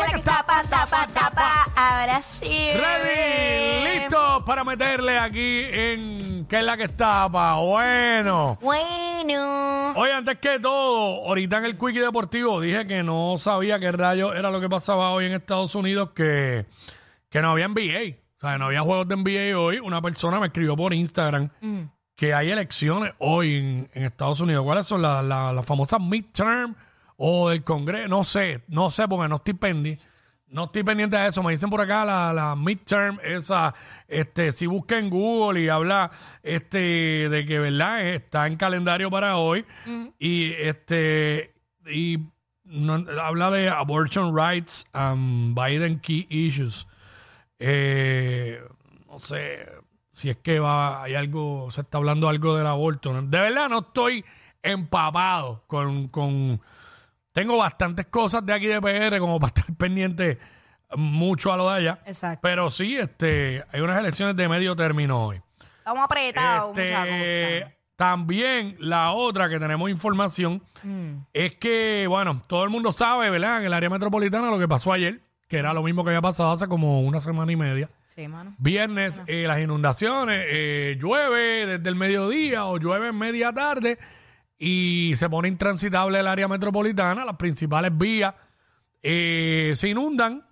la que tapa, tapa, tapa. Ahora sí. Ready, listo para meterle aquí en qué es la que estaba. Bueno. Bueno. Oye, antes que todo, ahorita en el Quickie Deportivo dije que no sabía qué rayo era lo que pasaba hoy en Estados Unidos, que, que no había NBA. O sea, no había juegos de NBA hoy. Una persona me escribió por Instagram que hay elecciones hoy en, en Estados Unidos. ¿Cuáles son las las- las famosas midterm o del Congreso? No sé, no sé porque no estoy pendiente. No estoy pendiente de eso. Me dicen por acá la, la midterm, esa, este, si busca en Google y habla este, de que, ¿verdad? Está en calendario para hoy. Y este, y no- habla de abortion rights and Biden key issues. Eh, no sé si es que va, hay algo, se está hablando algo del aborto. De verdad no estoy empapado con, con tengo bastantes cosas de aquí de PR como para estar pendiente mucho a lo de allá. Exacto. Pero sí, este, hay unas elecciones de medio término hoy. Estamos apretados, Este, también la otra que tenemos información Mm. es que, bueno, todo el mundo sabe, ¿verdad? En el área metropolitana lo que pasó ayer, que era lo mismo que había pasado hace como una semana y media. Sí, mano. Viernes, eh, las inundaciones, eh, llueve desde el mediodía o llueve en media tarde y se pone intransitable el área metropolitana, las principales vías eh, se inundan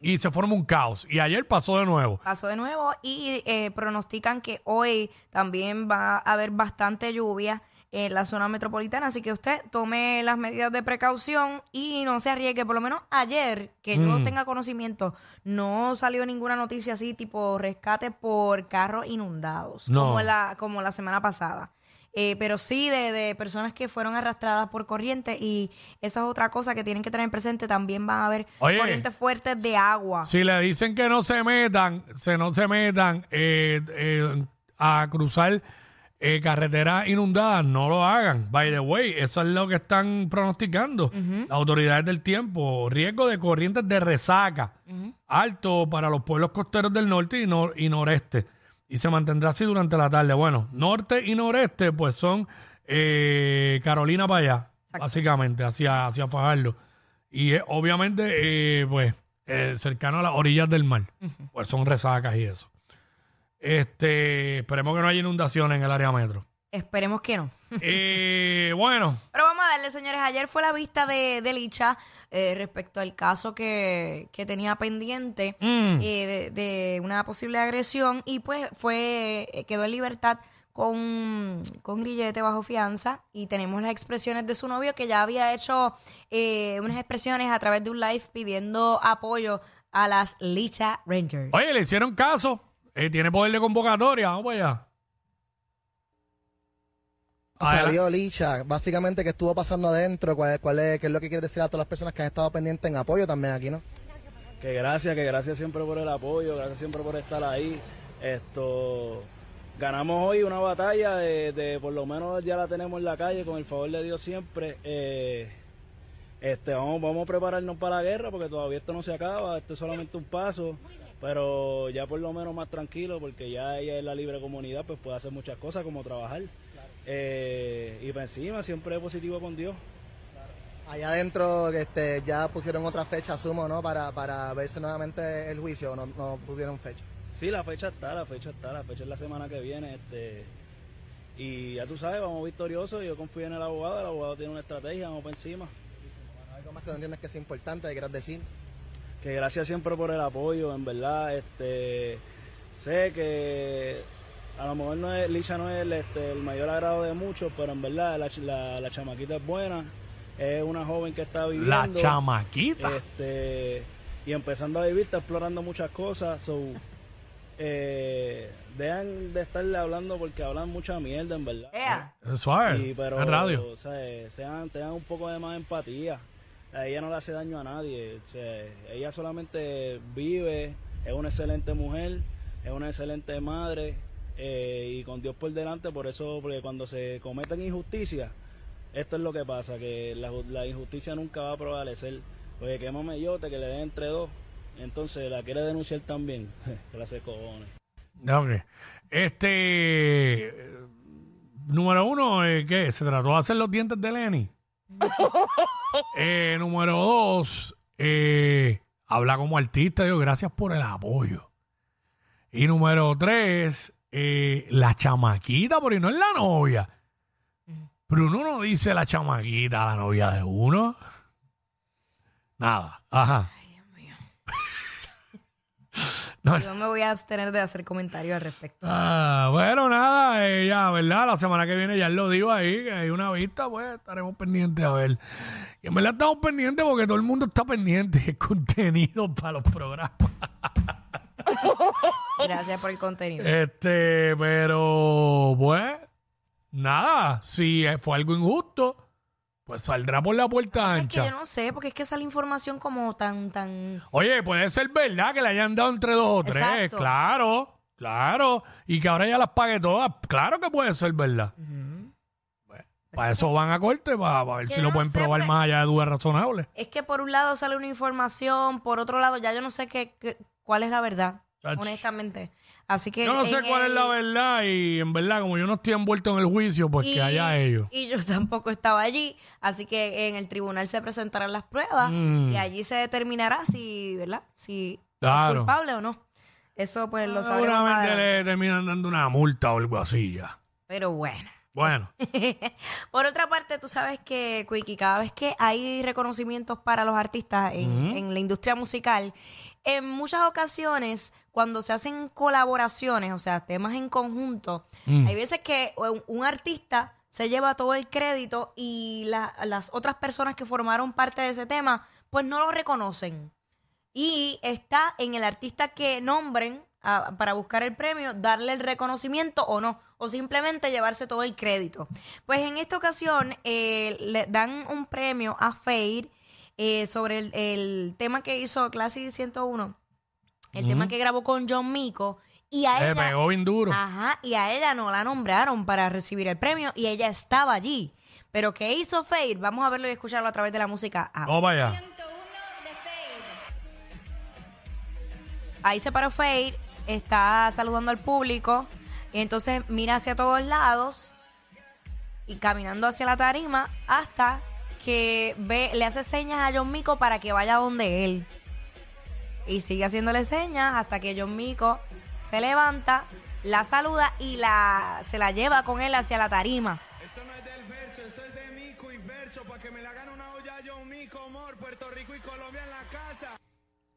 y se forma un caos. Y ayer pasó de nuevo. Pasó de nuevo y eh, pronostican que hoy también va a haber bastante lluvia en la zona metropolitana, así que usted tome las medidas de precaución y no se arriesgue. Por lo menos ayer, que yo tenga conocimiento, no salió ninguna noticia así tipo rescate por carros inundados, No. como, la, como la semana pasada. Eh, pero sí de, de personas que fueron arrastradas por corriente y esa es otra cosa que tienen que tener presente, también van a haber Oye. corrientes fuertes de agua. Si le dicen que no se metan, se no se metan eh, eh, a cruzar eh, carreteras inundadas, no lo hagan. By the way, eso es lo que están pronosticando las autoridades del tiempo. Riesgo de corrientes de resaca alto para los pueblos costeros del norte y, nor- y noreste. Y se mantendrá así durante la tarde. Bueno, norte y noreste, pues son eh, Carolina para allá, básicamente, hacia, hacia Fajardo. Y eh, obviamente, eh, pues, eh, cercano a las orillas del mar. Pues son resacas y eso. Este, esperemos que no haya inundaciones en el área metro. Esperemos que no. Eh, bueno, Señores. Ayer fue la vista de, de Licha eh, respecto al caso que, que tenía pendiente Mm. eh, de, de una posible agresión y pues fue eh, quedó en libertad con, con grillete bajo fianza y tenemos las expresiones de su novio que ya había hecho eh, unas expresiones a través de un live pidiendo apoyo a las Licha Rangers. oye, le hicieron caso. Tiene poder de convocatoria. Vamos allá. Salió Licha, básicamente qué estuvo pasando adentro, cuál, cuál es, qué es lo que quiere decir a todas las personas que han estado pendientes en apoyo también aquí, ¿no? Que gracias, que gracias siempre por el apoyo, gracias siempre por estar ahí. Esto ganamos hoy una batalla de, de por lo menos ya la tenemos en la calle con el favor de Dios siempre. Eh, este vamos, vamos a prepararnos para la guerra porque todavía esto no se acaba, esto es solamente un paso, pero ya por lo menos más tranquilo porque ya ella es la libre comunidad, pues puede hacer muchas cosas como trabajar. Eh, y para encima siempre positivo con Dios. Allá adentro este, ya pusieron otra fecha, asumo, ¿no? Para, para verse nuevamente el juicio, no, no pusieron fecha. Sí, la fecha está, la fecha está, la fecha es la semana que viene, este y ya tú sabes, vamos victoriosos, yo confío en el abogado, el abogado tiene una estrategia, vamos por encima. Bueno, algo más que no entiendes que es importante, que quieras decir. Que gracias siempre por el apoyo, en verdad, este sé que a lo mejor no es, Licha no es el, este, el mayor agrado de muchos, pero en verdad la, ch- la, la chamaquita es buena, es una joven que está viviendo. La chamaquita. Este, y empezando a vivir, está explorando muchas cosas. So, eh, dejan de estarle hablando porque hablan mucha mierda, en verdad. Ea. Es suave. Y, pero, en radio. o sea, sean, tengan un poco de más empatía. A ella no le hace daño a nadie. O sea, ella solamente vive, es una excelente mujer, es una excelente madre. Eh, y con Dios por delante, por eso, porque cuando se cometen injusticias, esto es lo que pasa, que la, ju- la injusticia nunca va a prevalecer. Oye, que mamellote, que le den entre dos, entonces la quiere denunciar también. Gracias, cojones. Ok. Este. Número uno, eh, ¿qué? ¿Se trató de hacer los dientes de Lenny? Eh, número dos, eh, habla como artista. Digo, gracias por el apoyo. Y número tres, eh, la chamaquita, porque no es la novia. Pero uno no dice la chamaquita, la novia de uno. Nada. Ajá. No, Yo me voy a abstener de hacer comentarios al respecto. Ah, bueno, nada, eh, ya, ¿verdad? La semana que viene ya lo digo ahí, que hay una vista, pues estaremos pendientes a ver. Y en verdad estamos pendientes porque todo el mundo está pendiente de contenido para los programas. Gracias por el contenido. Este, pero, pues, nada, si fue algo injusto, pues saldrá por la puerta Es que yo ancha. no sé, porque es que sale información como tan, tan... Oye, puede ser verdad que le hayan dado entre dos o tres, Exacto. claro, claro, y que ahora ya las pague todas, claro que puede ser verdad. Pues, para eso van a corte, para, ver si no lo pueden sé, probar pues. más allá de dudas razonables. Es que por un lado sale una información, por otro lado ya yo no sé qué, qué- cuál es la verdad, Ach. honestamente. Así que Yo no sé cuál es la verdad y en verdad, como yo no estoy envuelto en el juicio, pues que haya ellos. Y yo tampoco estaba allí, así que en el tribunal se presentarán las pruebas Mm. y allí se determinará si, ¿verdad? Si Claro. es culpable o no. Eso pues lo sabremos Seguramente le terminan dando una multa o algo así ya. Pero bueno. Bueno, Por otra parte, tú sabes que, Quickie, cada vez que hay reconocimientos para los artistas en, en la industria musical, en muchas ocasiones, cuando se hacen colaboraciones, o sea, temas en conjunto, hay veces que un, un artista se lleva todo el crédito y la- las otras personas que formaron parte de ese tema, pues no lo reconocen. Y está en el artista que nombren a- para buscar el premio, darle el reconocimiento o no, o simplemente llevarse todo el crédito. Pues en esta ocasión eh, le dan un premio a Fade eh, sobre el, el tema que hizo Classic 101, el tema que grabó con John Mico, y a le ella... pegó bien duro. Ajá, y a ella no la nombraron para recibir el premio y ella estaba allí. Pero ¿qué hizo Fade? Vamos a verlo y escucharlo a través de la música. Vamos para allá. Ahí se paró Fade, está saludando al público, y entonces mira hacia todos lados y caminando hacia la tarima hasta que ve, le hace señas a John Mico para que vaya donde él. Y sigue haciéndole señas hasta que John Mico se levanta, la saluda y la, se la lleva con él hacia la tarima. Eso no es del Vercho, eso es de Mico y Vercho, para que me la hagan una olla yo, Mico, amor, Puerto Rico y Colombia en la casa.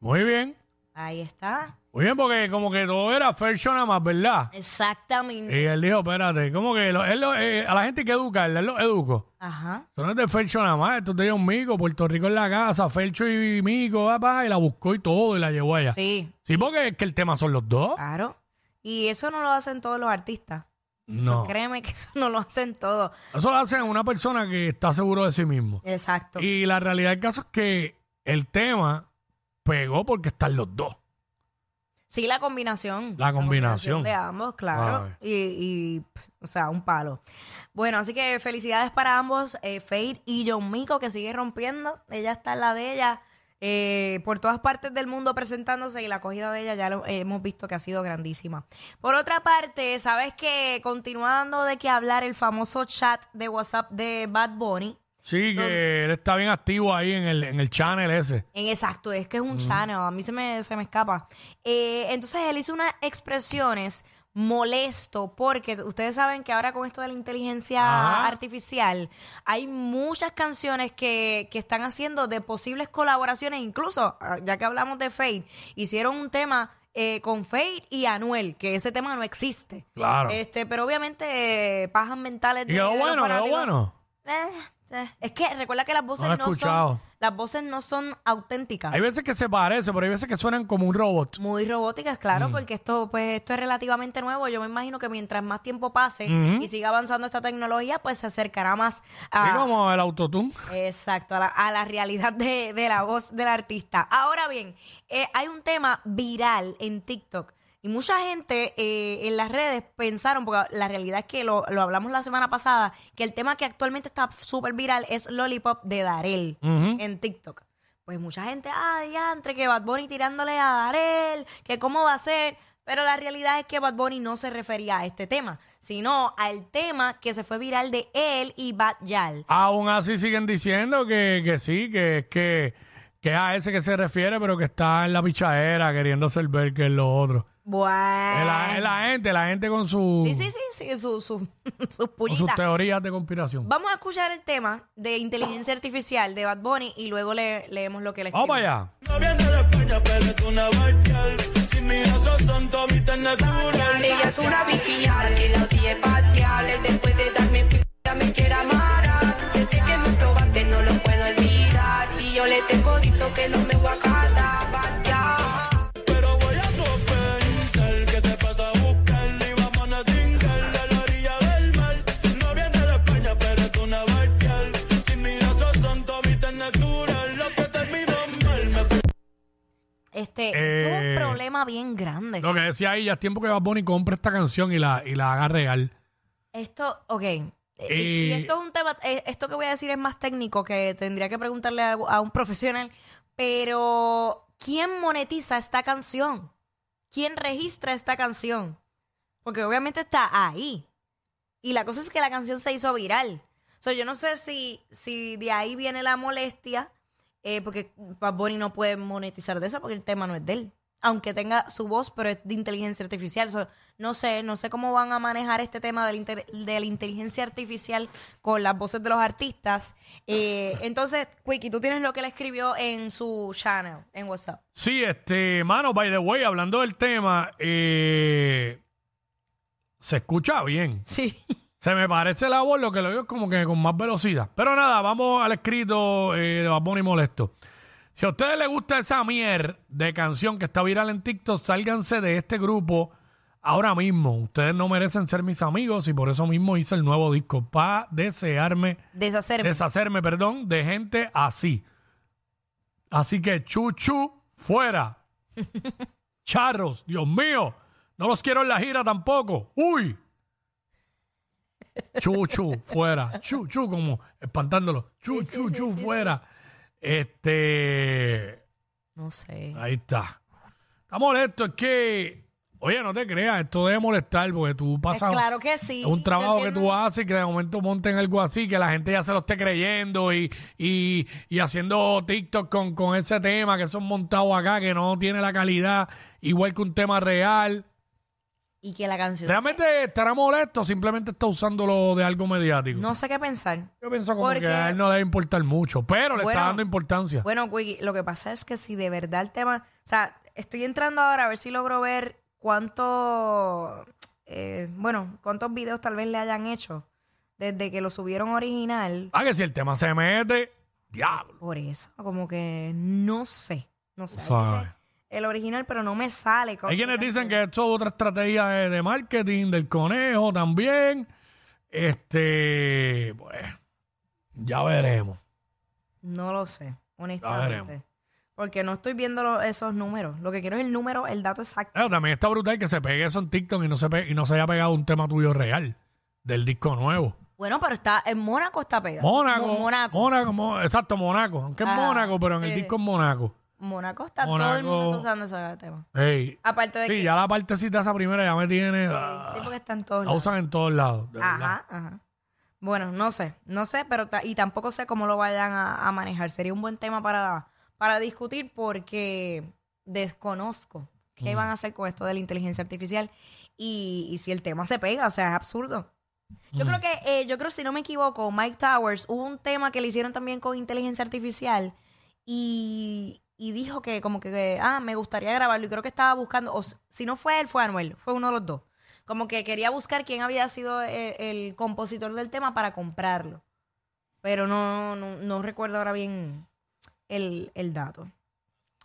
Muy bien. Ahí está. Muy bien, porque como que todo era fair show nada más, ¿verdad? Exactamente. Y él dijo, espérate, como que lo- él lo- eh, a la gente hay que educarla, él lo educó. Ajá. Esto no es de Fercho nada más, esto es de John Mico, Puerto Rico en la casa, Fercho y Mico, papá, y la buscó y todo y la llevó allá. Sí, Sí, porque es que el tema son los dos. claro. Y eso no lo hacen todos los artistas. No. Créeme que eso no lo hacen todos. Eso lo hacen una persona que está seguro de sí mismo. Exacto. Y la realidad del caso es que el tema pegó porque están los dos. Sí, la combinación. La combinación. de ambos, claro. Y, y, pff, o sea, un palo. Bueno, así que felicidades para ambos, eh, Fade y John Mico, que sigue rompiendo. Ella está en la de ella, eh, por todas partes del mundo presentándose y la acogida de ella ya lo hemos visto que ha sido grandísima. Por otra parte, sabes que continúa dando de qué hablar el famoso chat de WhatsApp de Bad Bunny. Sí, que él está bien activo ahí en el, en el channel ese. En exacto, es que es un channel, a mí se me, se me escapa. Eh, entonces él hizo unas expresiones molesto porque ustedes saben que ahora con esto de la inteligencia Ajá. artificial hay muchas canciones que, que están haciendo de posibles colaboraciones, incluso ah, ya que hablamos de Fade, hicieron un tema eh, con Fade y Anuel, que ese tema no existe. Claro. Este, pero obviamente eh, pajas mentales y de, quedó de los bueno, quedó bueno. Eh, es que recuerda que las voces No no, lo he escuchado. son las voces no son auténticas. Hay veces que se parece, pero hay veces que suenan como un robot. Muy robóticas, claro, Mm. porque esto, pues, esto es relativamente nuevo. Yo me imagino que mientras más tiempo pase y siga avanzando esta tecnología, pues se acercará más a, Es como el autotune. exacto, a la, a la realidad de, de la voz del artista. Ahora bien, eh, hay un tema viral en TikTok Y mucha gente eh, en las redes pensaron, porque la realidad es que lo, lo hablamos la semana pasada, que el tema que actualmente está súper viral es Lollipop de Darel en TikTok. Pues mucha gente, ah, diantre, que Bad Bunny tirándole a Darel, que cómo va a ser. Pero la realidad es que Bad Bunny no se refería a este tema, sino al tema que se fue viral de él y Bad Yal. Aún así siguen diciendo que, que sí, que, que, que a ese que se refiere, pero que está en la pichadera queriendo ser ver que es lo otro. Bueno. Es la, la gente, la gente con, su, Sí, sí, sí, sí, su, su, sus con sus pullitas. teorías de conspiración. Vamos a escuchar el tema de inteligencia artificial de Bad Bunny y luego le, leemos lo que le Vamos escribió. para allá. No viene de España, pero es una barcal. Sin mirar esos son toditas natural. Ella es una bichillar que la odié patearle después de darme p ya me quiere amarrar. Desde que me probaste no lo puedo olvidar. Y yo le tengo dicho que no me voy a casar. Eh, bien grande. Lo que decía ahí, ya es tiempo que Bad Bunny compre esta canción y la, y la haga real. Esto, ok. Eh, Y, Y- y esto es un tema, eh, esto que voy a decir es más técnico que tendría que preguntarle a, a un profesional, pero ¿quién monetiza esta canción? ¿Quién registra esta canción? Porque obviamente está ahí. Y la cosa es que la canción se hizo viral. O sea, yo no sé si, si de ahí viene la molestia, eh, porque Bad Bunny no puede monetizar de eso porque el tema no es de él. Aunque tenga su voz, pero es de inteligencia artificial. So, no sé, no sé cómo van a manejar este tema de la, inter- de la inteligencia artificial con las voces de los artistas. Eh, entonces, Quickie, tú tienes lo que él escribió en su channel, en WhatsApp. Sí, este, mano, by the way, hablando del tema, eh, se escucha bien. Sí. Se me parece la voz, lo que lo digo es como que con más velocidad. Pero nada, vamos al escrito eh, de Bad Bunny Molesto. Si a ustedes les gusta esa mier de canción que está viral en TikTok, sálganse de este grupo ahora mismo. Ustedes no merecen ser mis amigos y por eso mismo hice el nuevo disco. Para desearme, Deshacerme. deshacerme, perdón, de gente así. Así que chuchu, fuera. Charros, Dios mío. No los quiero en la gira tampoco. Uy. Chuchu, fuera. Chuchu, como espantándolo. Chu, chu, chu, fuera. Este. no sé. Ahí está. Está molesto, es que. Oye, no te creas, esto debe molestar porque tú Es pasas. claro que sí. Un trabajo que tú haces y que de momento monten algo así, que la gente ya se lo esté creyendo y, y, y haciendo TikTok con, con ese tema que son montados acá, que no tiene la calidad igual que un tema real. Y que la canción. ¿Realmente estará molesto o simplemente está usándolo de algo mediático? No sé qué pensar. Yo pienso como porque- que a él no debe importar mucho, pero le Bueno, está dando importancia. Bueno, Quickie, lo que pasa es que si de verdad el tema. O sea, estoy entrando ahora a ver si logro ver cuánto. eh, bueno, cuántos videos tal vez le hayan hecho desde que lo subieron original. Ah, que si el tema se mete, diablo. Por eso, como que no sé. No sé. El original, pero no me sale. Hay quienes dicen que esto es otra estrategia de, de marketing del conejo también. Este, pues, ya veremos. No lo sé, veremos. honestamente. Porque no estoy viendo lo- esos números. Lo que quiero es el número, el dato exacto. Pero también está brutal que se pegue eso en TikTok y no se, pe- y no se haya pegado un tema tuyo real del disco nuevo. Bueno, pero está en Mónaco está pegado. Mónaco. Mónaco. Mónaco, Mo- exacto, Mónaco. Aunque es Mónaco, pero en el sí. disco es Mónaco. Mónaco está todo el mundo está usando ese tema. Ey. Aparte de Sí, que. ya la partecita esa primera ya me tiene. ah, Sí, porque está en todos la lados. usan en todos lados. de. Ajá, ajá. Bueno, no sé, no sé, pero ta- y tampoco sé cómo lo vayan a, a manejar. Sería un buen tema para, para discutir porque desconozco qué Mm. van a hacer con esto de la inteligencia artificial y, y si el tema se pega, o sea, es absurdo. Yo Mm. creo que, eh, yo creo, si no me equivoco, Mike Towers, hubo un tema que le hicieron también con inteligencia artificial y, y dijo que como que, ah, me gustaría grabarlo y creo que estaba buscando, o si no fue él, fue Anuel, fue uno de los dos. Como que quería buscar quién había sido eh, el, compositor del tema para comprarlo. Pero no, no, no recuerdo ahora bien el, el dato.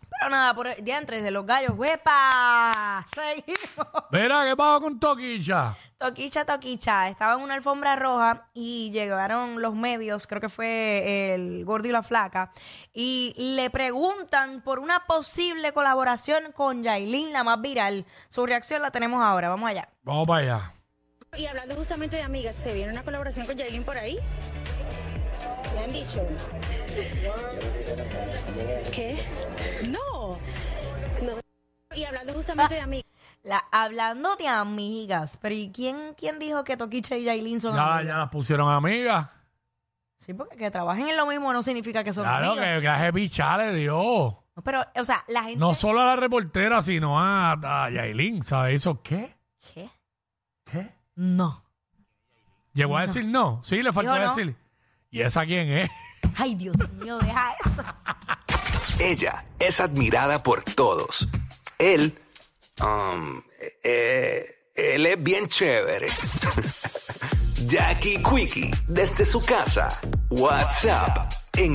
Pero nada, por el día entre de los gallos, ¡huepa! Seguimos. Mira, ¿qué pasó con Toquicha? Toquicha, Toquicha, estaba en una alfombra roja y llegaron los medios, creo que fue el gordo y la flaca, y le preguntan por una posible colaboración con Yailin, la más viral. Su reacción la tenemos ahora, vamos allá. Vamos para allá. Y hablando justamente de amigas, ¿se viene una colaboración con Yailin por ahí? ¿Le han dicho? ¿Qué? No. No. Y hablando justamente de amigas. La, hablando de amigas, pero ¿y quién, quién dijo que Toquicha y Yailin son Ya, amigas? ya las pusieron amigas. Sí, porque que trabajen en lo mismo no significa que son Claro, amigas. que clase picha le dio. No, Pero, o sea, la gente... No solo a la reportera, sino a, a Yailin, ¿sabes eso qué? ¿Qué? ¿Qué? No. ¿Llegó a decir no? Sí, le faltó Dijo no. decir. ¿Y esa quién es? Ay, Dios mío, deja eso. Ella es admirada por todos. Él, um, eh, él es bien chévere. Jackie Quickie, desde su casa. WhatsApp